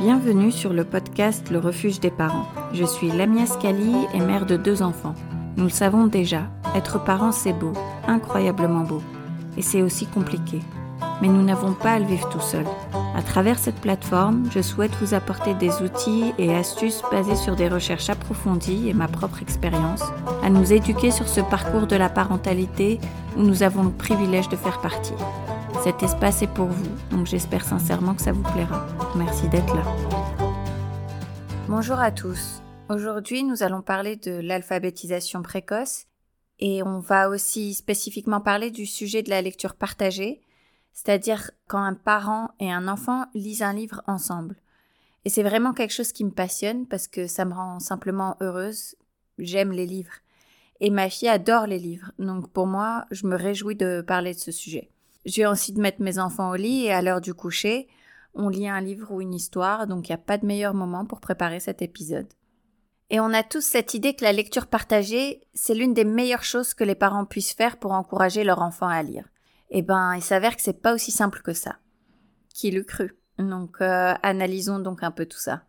Bienvenue sur le podcast Le refuge des parents. Je suis Lamia Scali et mère de deux enfants. Nous le savons déjà, être parent c'est beau, incroyablement beau. Et c'est aussi compliqué. Mais nous n'avons pas à le vivre tout seul. À travers cette plateforme, je souhaite vous apporter des outils et astuces basés sur des recherches approfondies et ma propre expérience, à nous éduquer sur ce parcours de la parentalité où nous avons le privilège de faire partie. Cet espace est pour vous, donc j'espère sincèrement que ça vous plaira. Merci d'être là. Bonjour à tous. Aujourd'hui, nous allons parler de l'alphabétisation précoce et on va aussi spécifiquement parler du sujet de la lecture partagée, c'est-à-dire quand un parent et un enfant lisent un livre ensemble. Et c'est vraiment quelque chose qui me passionne parce que ça me rend simplement heureuse. J'aime les livres. Et ma fille adore les livres. Donc pour moi, je me réjouis de parler de ce sujet. J'ai envie de mettre mes enfants au lit et à l'heure du coucher, on lit un livre ou une histoire, donc il n'y a pas de meilleur moment pour préparer cet épisode. Et on a tous cette idée que la lecture partagée, c'est l'une des meilleures choses que les parents puissent faire pour encourager leur enfant à lire. Eh ben, il s'avère que c'est pas aussi simple que ça. Qui l'eût cru? Donc, euh, analysons donc un peu tout ça.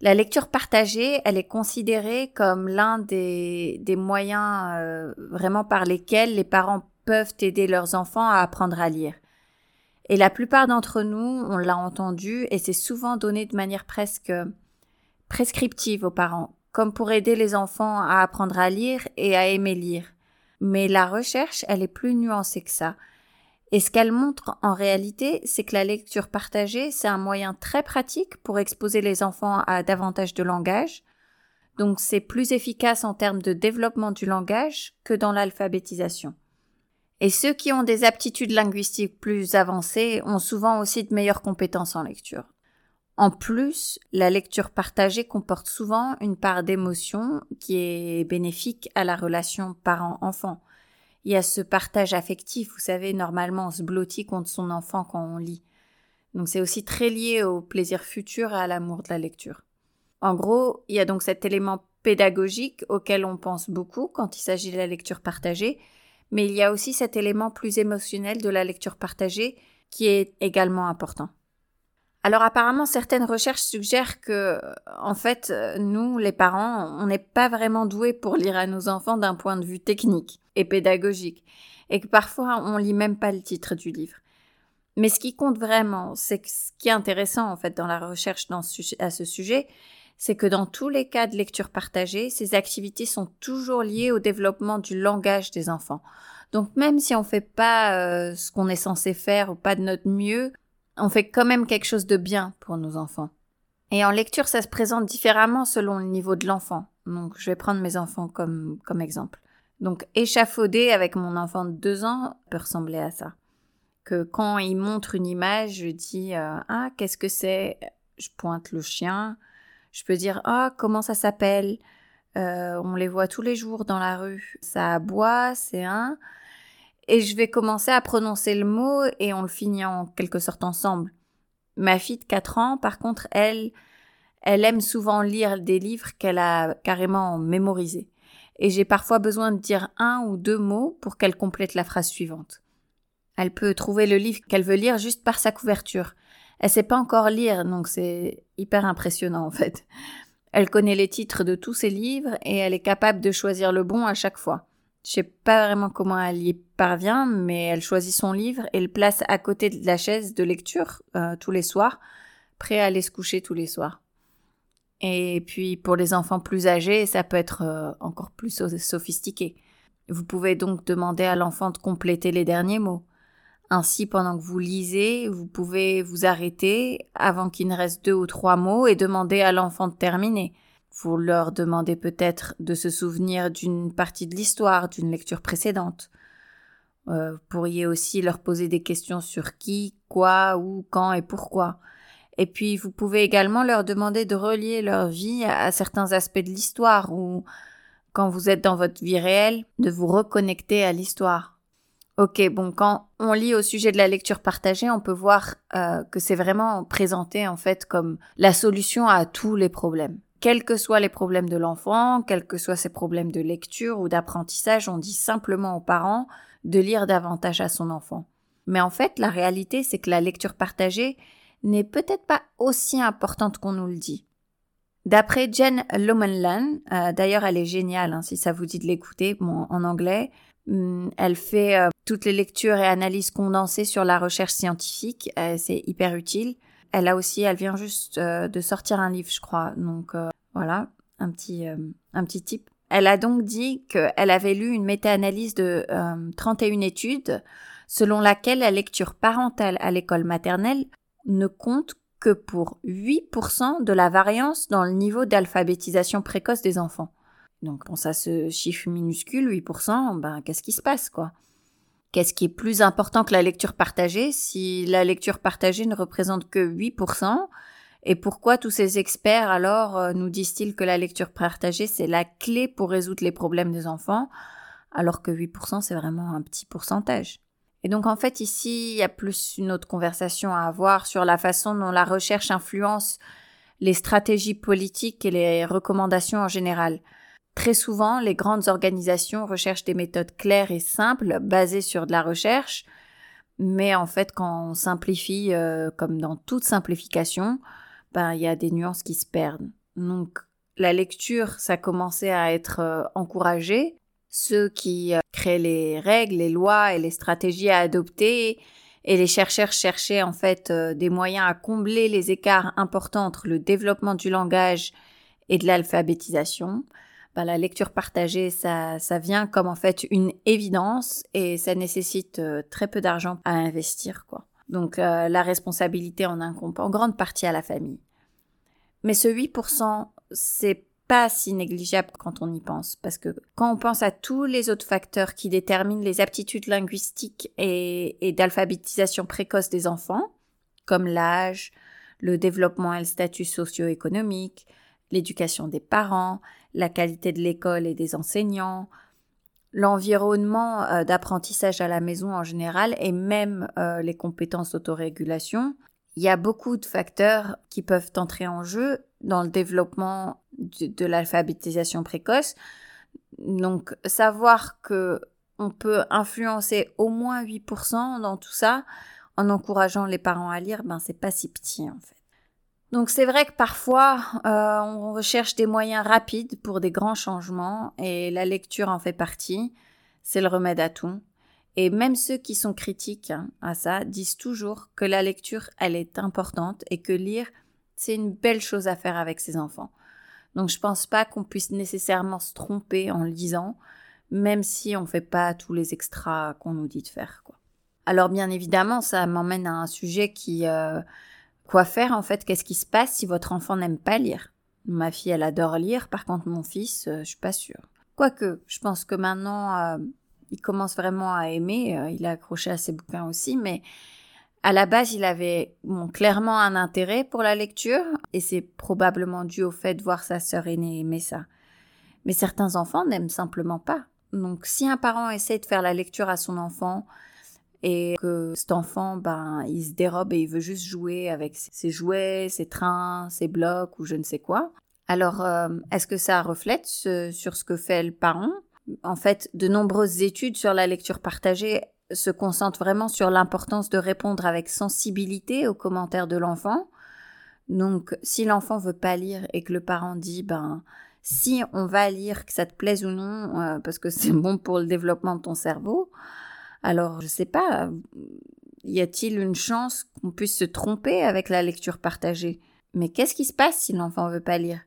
La lecture partagée, elle est considérée comme l'un des, des moyens euh, vraiment par lesquels les parents peuvent aider leurs enfants à apprendre à lire. Et la plupart d'entre nous, on l'a entendu, et c'est souvent donné de manière presque prescriptive aux parents, comme pour aider les enfants à apprendre à lire et à aimer lire. Mais la recherche, elle est plus nuancée que ça. Et ce qu'elle montre en réalité, c'est que la lecture partagée, c'est un moyen très pratique pour exposer les enfants à davantage de langage. Donc c'est plus efficace en termes de développement du langage que dans l'alphabétisation. Et ceux qui ont des aptitudes linguistiques plus avancées ont souvent aussi de meilleures compétences en lecture. En plus, la lecture partagée comporte souvent une part d'émotion qui est bénéfique à la relation parent-enfant. Il y a ce partage affectif, vous savez, normalement on se blottit contre son enfant quand on lit. Donc c'est aussi très lié au plaisir futur et à l'amour de la lecture. En gros, il y a donc cet élément pédagogique auquel on pense beaucoup quand il s'agit de la lecture partagée, mais il y a aussi cet élément plus émotionnel de la lecture partagée qui est également important. Alors apparemment, certaines recherches suggèrent que, en fait, nous, les parents, on n'est pas vraiment doués pour lire à nos enfants d'un point de vue technique et pédagogique, et que parfois on lit même pas le titre du livre. Mais ce qui compte vraiment, c'est ce qui est intéressant en fait dans la recherche à ce sujet, c'est que dans tous les cas de lecture partagée, ces activités sont toujours liées au développement du langage des enfants. Donc même si on fait pas euh, ce qu'on est censé faire ou pas de notre mieux, on fait quand même quelque chose de bien pour nos enfants. Et en lecture, ça se présente différemment selon le niveau de l'enfant. Donc je vais prendre mes enfants comme, comme exemple. Donc échafauder avec mon enfant de deux ans peut ressembler à ça. Que quand il montre une image, je dis euh, ah qu'est-ce que c'est Je pointe le chien. Je peux dire ah comment ça s'appelle? Euh, On les voit tous les jours dans la rue. Ça aboie, c'est un. Et je vais commencer à prononcer le mot et on le finit en quelque sorte ensemble. Ma fille de 4 ans, par contre, elle, elle aime souvent lire des livres qu'elle a carrément mémorisés. Et j'ai parfois besoin de dire un ou deux mots pour qu'elle complète la phrase suivante. Elle peut trouver le livre qu'elle veut lire juste par sa couverture. Elle sait pas encore lire, donc c'est hyper impressionnant en fait. Elle connaît les titres de tous ses livres et elle est capable de choisir le bon à chaque fois. Je sais pas vraiment comment elle y parvient, mais elle choisit son livre et le place à côté de la chaise de lecture euh, tous les soirs, prêt à aller se coucher tous les soirs. Et puis pour les enfants plus âgés, ça peut être euh, encore plus sophistiqué. Vous pouvez donc demander à l'enfant de compléter les derniers mots. Ainsi, pendant que vous lisez, vous pouvez vous arrêter avant qu'il ne reste deux ou trois mots et demander à l'enfant de terminer. Vous leur demandez peut-être de se souvenir d'une partie de l'histoire, d'une lecture précédente. Euh, vous pourriez aussi leur poser des questions sur qui, quoi, où, quand et pourquoi. Et puis vous pouvez également leur demander de relier leur vie à certains aspects de l'histoire ou quand vous êtes dans votre vie réelle, de vous reconnecter à l'histoire. Ok, bon, quand on lit au sujet de la lecture partagée, on peut voir euh, que c'est vraiment présenté en fait comme la solution à tous les problèmes. Quels que soient les problèmes de l'enfant, quels que soient ses problèmes de lecture ou d'apprentissage, on dit simplement aux parents de lire davantage à son enfant. Mais en fait, la réalité, c'est que la lecture partagée n'est peut-être pas aussi importante qu'on nous le dit. D'après Jen Lomenlan, euh, d'ailleurs elle est géniale hein, si ça vous dit de l'écouter bon, en anglais, elle fait euh, toutes les lectures et analyses condensées sur la recherche scientifique, euh, c'est hyper utile. Elle a aussi, elle vient juste de sortir un livre je crois, donc voilà, un petit, un petit tip. Elle a donc dit qu'elle avait lu une méta-analyse de 31 études selon laquelle la lecture parentale à l'école maternelle ne compte que pour 8% de la variance dans le niveau d'alphabétisation précoce des enfants. Donc, bon, ça ce chiffre minuscule, 8%, ben, qu'est-ce qui se passe, quoi? Qu'est-ce qui est plus important que la lecture partagée? Si la lecture partagée ne représente que 8% Et pourquoi tous ces experts alors euh, nous disent-ils que la lecture partagée c'est la clé pour résoudre les problèmes des enfants alors que 8% c'est vraiment un petit pourcentage? Et donc en fait ici, il y a plus une autre conversation à avoir sur la façon dont la recherche influence les stratégies politiques et les recommandations en général. Très souvent, les grandes organisations recherchent des méthodes claires et simples basées sur de la recherche, mais en fait quand on simplifie, euh, comme dans toute simplification, ben il y a des nuances qui se perdent. Donc la lecture, ça commençait à être euh, encouragé, ceux qui euh, créent les règles, les lois et les stratégies à adopter, et les chercheurs cherchaient en fait euh, des moyens à combler les écarts importants entre le développement du langage et de l'alphabétisation. Bah, la lecture partagée, ça, ça vient comme en fait une évidence et ça nécessite euh, très peu d'argent à investir, quoi. Donc la responsabilité en incombe en grande partie à la famille. Mais ce 8%, c'est pas si négligeable quand on y pense, parce que quand on pense à tous les autres facteurs qui déterminent les aptitudes linguistiques et, d'alphabétisation précoce des enfants, comme l'âge, le développement et le statut socio-économique, l'éducation des parents, la qualité de l'école et des enseignants, l'environnement euh, d'apprentissage à la maison en général et même euh, les compétences d'autorégulation, il y a beaucoup de facteurs qui peuvent entrer en jeu dans le développement de, l'alphabétisation précoce. Donc, savoir que on peut influencer au moins 8% dans tout ça en encourageant les parents à lire, ben c'est pas si petit en fait. Donc c'est vrai que parfois euh, on recherche des moyens rapides pour des grands changements et la lecture en fait partie. C'est le remède à tout. Et même ceux qui sont critiques hein, à ça disent toujours que la lecture, elle est importante et que lire, c'est une belle chose à faire avec ses enfants. Donc je pense pas qu'on puisse nécessairement se tromper en lisant, même si on fait pas tous les extras qu'on nous dit de faire. Alors bien évidemment, ça m'emmène à un sujet qui euh, quoi faire en fait? Qu'est-ce qui se passe si votre enfant n'aime pas lire? Ma fille, elle adore lire, par contre mon fils, euh, je suis pas sûre. Quoique, je pense que maintenant, euh, il commence vraiment à aimer. Euh, il a accroché à ses bouquins aussi, mais à la base, il avait clairement un intérêt pour la lecture, et c'est probablement dû au fait de voir sa sœur aînée aimer ça. Mais certains enfants n'aiment simplement pas. Donc, si un parent essaie de faire la lecture à son enfant et que cet enfant, ben, il se dérobe et il veut juste jouer avec ses jouets, ses trains, ses blocs ou je ne sais quoi, alors euh, est-ce que ça reflète sur ce que fait le parent? En fait, de nombreuses études sur la lecture partagée se concentrent vraiment sur l'importance de répondre avec sensibilité aux commentaires de l'enfant. Donc, si l'enfant veut pas lire et que le parent dit, ben, si on va lire, que ça te plaise ou non, euh, parce que c'est bon pour le développement de ton cerveau, alors je sais pas, y a-t-il une chance qu'on puisse se tromper avec la lecture partagée? Mais qu'est-ce qui se passe si l'enfant veut pas lire?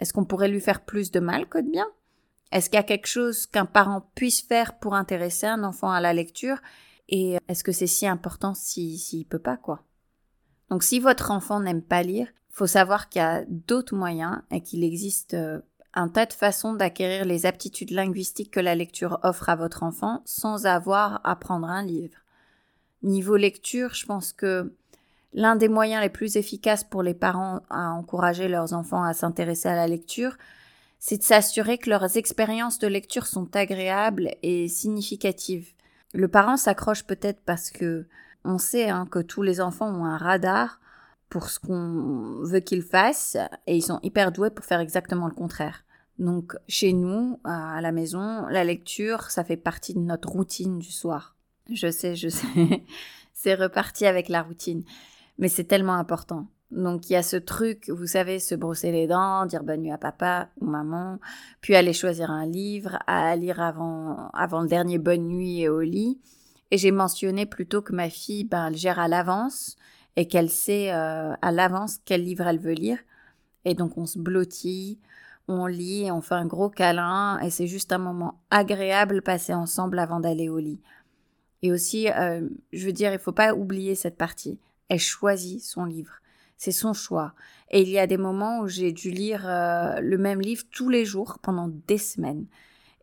Est-ce qu'on pourrait lui faire plus de mal que de bien? Est-ce qu'il y a quelque chose qu'un parent puisse faire pour intéresser un enfant à la lecture? Et est-ce que c'est si important s'il si, peut pas, quoi? Donc si votre enfant n'aime pas lire, faut savoir qu'il y a d'autres moyens et qu'il existe euh, un tas de façons d'acquérir les aptitudes linguistiques que la lecture offre à votre enfant sans avoir à prendre un livre. Niveau lecture, je pense que l'un des moyens les plus efficaces pour les parents à encourager leurs enfants à s'intéresser à la lecture, c'est de s'assurer que leurs expériences de lecture sont agréables et significatives. Le parent s'accroche peut-être parce que on sait hein, que tous les enfants ont un radar pour ce qu'on veut qu'ils fassent et ils sont hyper doués pour faire exactement le contraire. Donc chez nous, à la maison, la lecture, ça fait partie de notre routine du soir. Je sais, je sais, c'est reparti avec la routine. Mais c'est tellement important. Donc il y a ce truc, vous savez, se brosser les dents, dire bonne nuit à papa ou maman, puis aller choisir un livre, à lire avant, avant le dernier bonne nuit et au lit. Et j'ai mentionné plutôt que ma fille, ben, elle gère à l'avance et qu'elle sait euh, à l'avance quel livre elle veut lire. Et donc on se blottit, on lit, on fait un gros câlin et c'est juste un moment agréable passé ensemble avant d'aller au lit. Et aussi, euh, je veux dire, il faut pas oublier cette partie. Elle choisit son livre. C'est son choix. Et il y a des moments où j'ai dû lire euh, le même livre tous les jours pendant des semaines.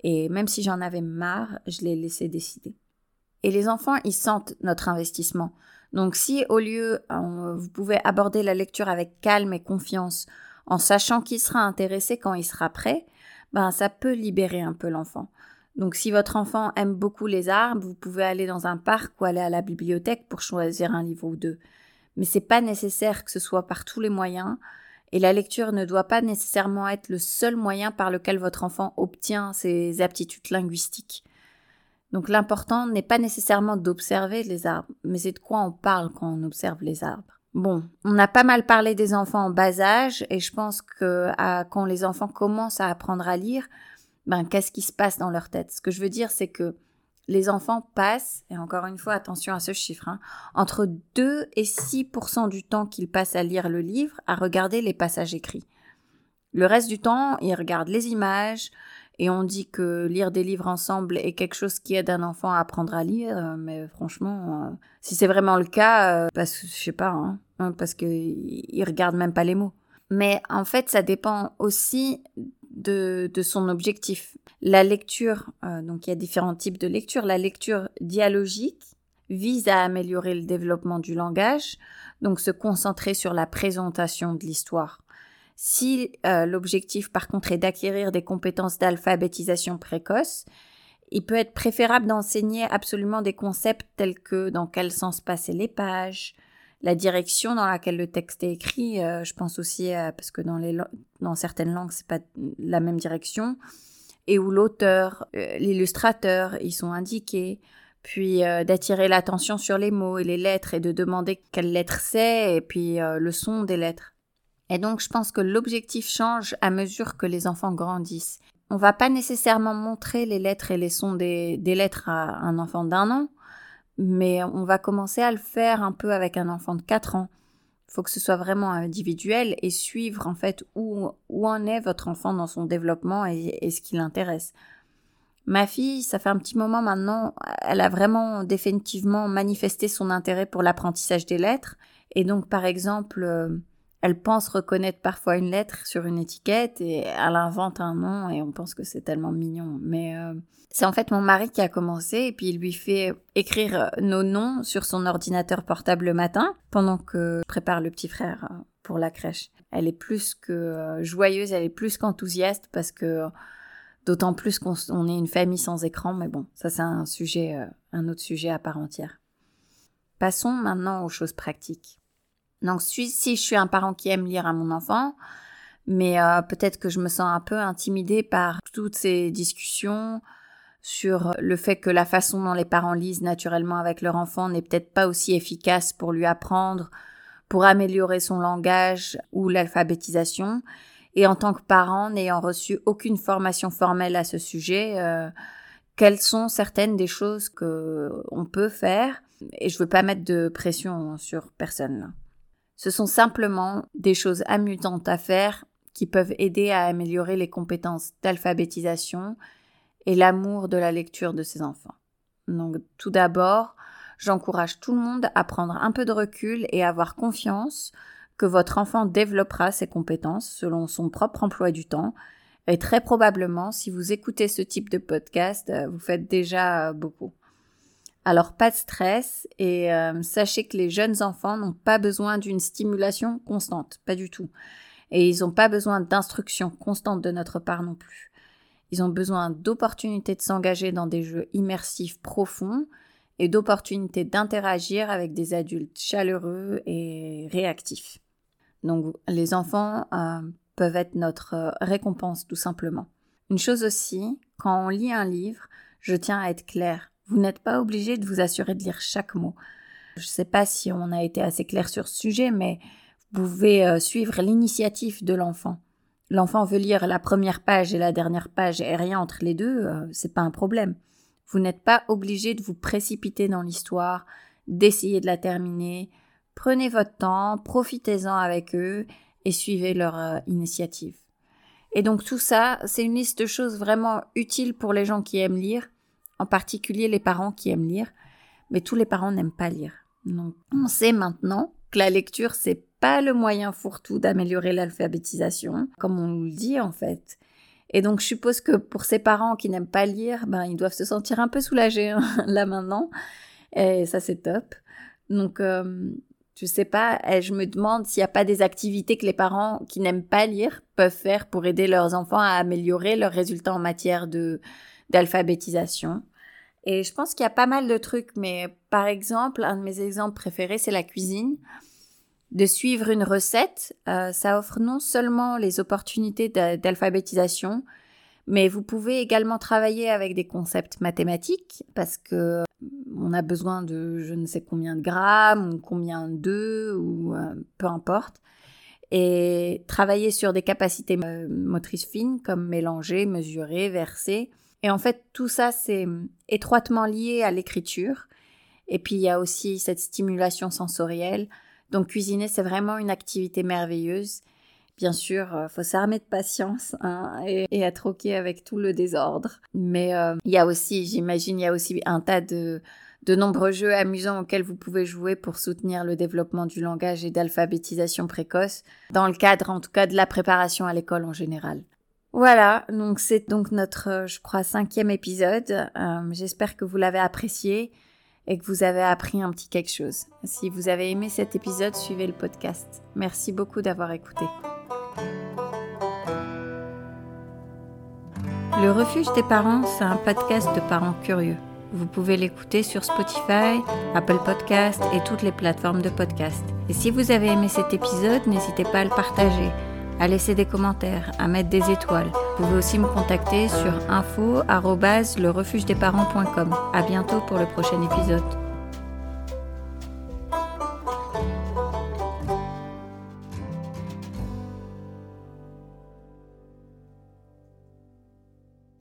Et même si j'en avais marre, je l'ai laissé décider. Et les enfants, ils sentent notre investissement. Donc si au lieu, vous pouvez aborder la lecture avec calme et confiance, en sachant qu'il sera intéressé quand il sera prêt, ben ça peut libérer un peu l'enfant. Donc si votre enfant aime beaucoup les arbres, vous pouvez aller dans un parc ou aller à la bibliothèque pour choisir un livre ou deux. Mais c'est pas nécessaire que ce soit par tous les moyens, et la lecture ne doit pas nécessairement être le seul moyen par lequel votre enfant obtient ses aptitudes linguistiques. Donc l'important n'est pas nécessairement d'observer les arbres, mais c'est de quoi on parle quand on observe les arbres. Bon, on a pas mal parlé des enfants en bas âge et je pense que quand les enfants commencent à apprendre à lire, ben qu'est-ce qui se passe dans leur tête? Ce que je veux dire, c'est que les enfants passent, et encore une fois, attention à ce chiffre, hein, entre 2 et 6% du temps qu'ils passent à lire le livre, à regarder les passages écrits. Le reste du temps, ils regardent les images, et on dit que lire des livres ensemble est quelque chose qui aide un enfant à apprendre à lire, euh, mais franchement, euh, si c'est vraiment le cas, euh, parce que je sais pas, hein, hein parce qu'ils regardent même pas les mots. Mais en fait, ça dépend aussi de, de son objectif. La lecture, donc il y a différents types de lecture. La lecture dialogique vise à améliorer le développement du langage, donc se concentrer sur la présentation de l'histoire. Si euh, l'objectif par contre est d'acquérir des compétences d'alphabétisation précoce, il peut être préférable d'enseigner absolument des concepts tels que dans quel sens passer les pages, la direction dans laquelle le texte est écrit, euh, je pense aussi parce que dans, les, dans certaines langues c'est pas la même direction, et où l'auteur, euh, l'illustrateur, ils sont indiqués, puis d'attirer l'attention sur les mots et les lettres et de demander quelle lettre c'est et puis le son des lettres. Et donc je pense que l'objectif change à mesure que les enfants grandissent. On va pas nécessairement montrer les lettres et les sons des, lettres à un enfant d'un an, mais on va commencer à le faire un peu avec un enfant de 4 ans. Il faut que ce soit vraiment individuel et suivre en fait où, où en est votre enfant dans son développement et, et ce qui l'intéresse. Ma fille, ça fait un petit moment maintenant, elle a vraiment définitivement manifesté son intérêt pour l'apprentissage des lettres. Et donc, par exemple, euh, elle pense reconnaître parfois une lettre sur une étiquette et elle invente un nom et on pense que c'est tellement mignon. Mais euh, c'est en fait mon mari qui a commencé et puis il lui fait écrire nos noms sur son ordinateur portable le matin pendant que je prépare le petit frère euh, pour la crèche. Elle est plus que euh, joyeuse, elle est plus qu'enthousiaste parce que d'autant plus qu'on est une famille sans écran. Mais bon, ça c'est un sujet, un autre sujet à part entière. Passons maintenant aux choses pratiques. Donc si, si je suis un parent qui aime lire à mon enfant, mais euh, peut-être que je me sens un peu intimidée par toutes ces discussions sur le fait que la façon dont les parents lisent naturellement avec leur enfant n'est peut-être pas aussi efficace pour lui apprendre, pour améliorer son langage ou l'alphabétisation. Et en tant que parent n'ayant reçu aucune formation formelle à ce sujet, euh, quelles sont certaines des choses que on peut faire? Et je veux pas mettre de pression sur personne. Ce sont simplement des choses amusantes à faire qui peuvent aider à améliorer les compétences d'alphabétisation et l'amour de la lecture de ses enfants. Donc tout d'abord, j'encourage tout le monde à prendre un peu de recul et à avoir confiance que votre enfant développera ses compétences selon son propre emploi du temps. Et très probablement, si vous écoutez ce type de podcast, euh, vous faites déjà euh, beaucoup. Alors pas de stress et euh, sachez que les jeunes enfants n'ont pas besoin d'une stimulation constante, pas du tout. Et ils n'ont pas besoin d'instruction constante de notre part non plus. Ils ont besoin d'opportunités de s'engager dans des jeux immersifs profonds et d'opportunités d'interagir avec des adultes chaleureux et réactifs. Donc les enfants euh, peuvent être notre euh, récompense tout simplement. Une chose aussi, quand on lit un livre, je tiens à être claire vous n'êtes pas obligé de vous assurer de lire chaque mot. Je ne sais pas si on a été assez clair sur ce sujet, mais vous pouvez euh, suivre l'initiative de l'enfant. L'enfant veut lire la première page et la dernière page et rien entre les deux, euh, c'est pas un problème. Vous n'êtes pas obligé de vous précipiter dans l'histoire, d'essayer de la terminer. Prenez votre temps, profitez-en avec eux et suivez leur euh, initiative. Et donc tout ça, c'est une liste de choses vraiment utiles pour les gens qui aiment lire, en particulier les parents qui aiment lire, mais tous les parents n'aiment pas lire. Donc on sait maintenant que la lecture, c'est pas le moyen fourre-tout d'améliorer l'alphabétisation, comme on le dit en fait. Et donc je suppose que pour ces parents qui n'aiment pas lire, ben ils doivent se sentir un peu soulagés hein, là maintenant. Et ça c'est top. Donc euh, je sais pas, je me demande s'il n'y a pas des activités que les parents qui n'aiment pas lire peuvent faire pour aider leurs enfants à améliorer leurs résultats en matière d'alphabétisation. Et je pense qu'il y a pas mal de trucs, mais par exemple, un de mes exemples préférés, c'est la cuisine de suivre une recette, euh, ça offre non seulement les opportunités d'alphabétisation, mais vous pouvez également travailler avec des concepts mathématiques parce que on a besoin de je ne sais combien de grammes ou combien d'œufs ou euh, peu importe et travailler sur des capacités euh, motrices fines comme mélanger, mesurer, verser. Et en fait, tout ça, c'est étroitement lié à l'écriture. Et puis, il y a aussi cette stimulation sensorielle donc cuisiner, c'est vraiment une activité merveilleuse. Bien sûr, euh, faut s'armer de patience hein, et, être ok avec tout le désordre. Mais euh, il y a aussi, j'imagine, il y a aussi un tas de, de nombreux jeux amusants auxquels vous pouvez jouer pour soutenir le développement du langage et d'alphabétisation précoce, dans le cadre en tout cas de la préparation à l'école en général. Voilà, donc c'est donc notre, euh, je crois, cinquième épisode. J'espère que vous l'avez apprécié et que vous avez appris un petit quelque chose. Si vous avez aimé cet épisode, suivez le podcast. Merci beaucoup d'avoir écouté. Le refuge des parents, c'est un podcast de parents curieux. Vous pouvez l'écouter sur Spotify, Apple Podcast et toutes les plateformes de podcast. Et si vous avez aimé cet épisode, n'hésitez pas à le partager, à laisser des commentaires, à mettre des étoiles. Vous pouvez aussi me contacter sur info@lerefugedesparents.com. À bientôt pour le prochain épisode.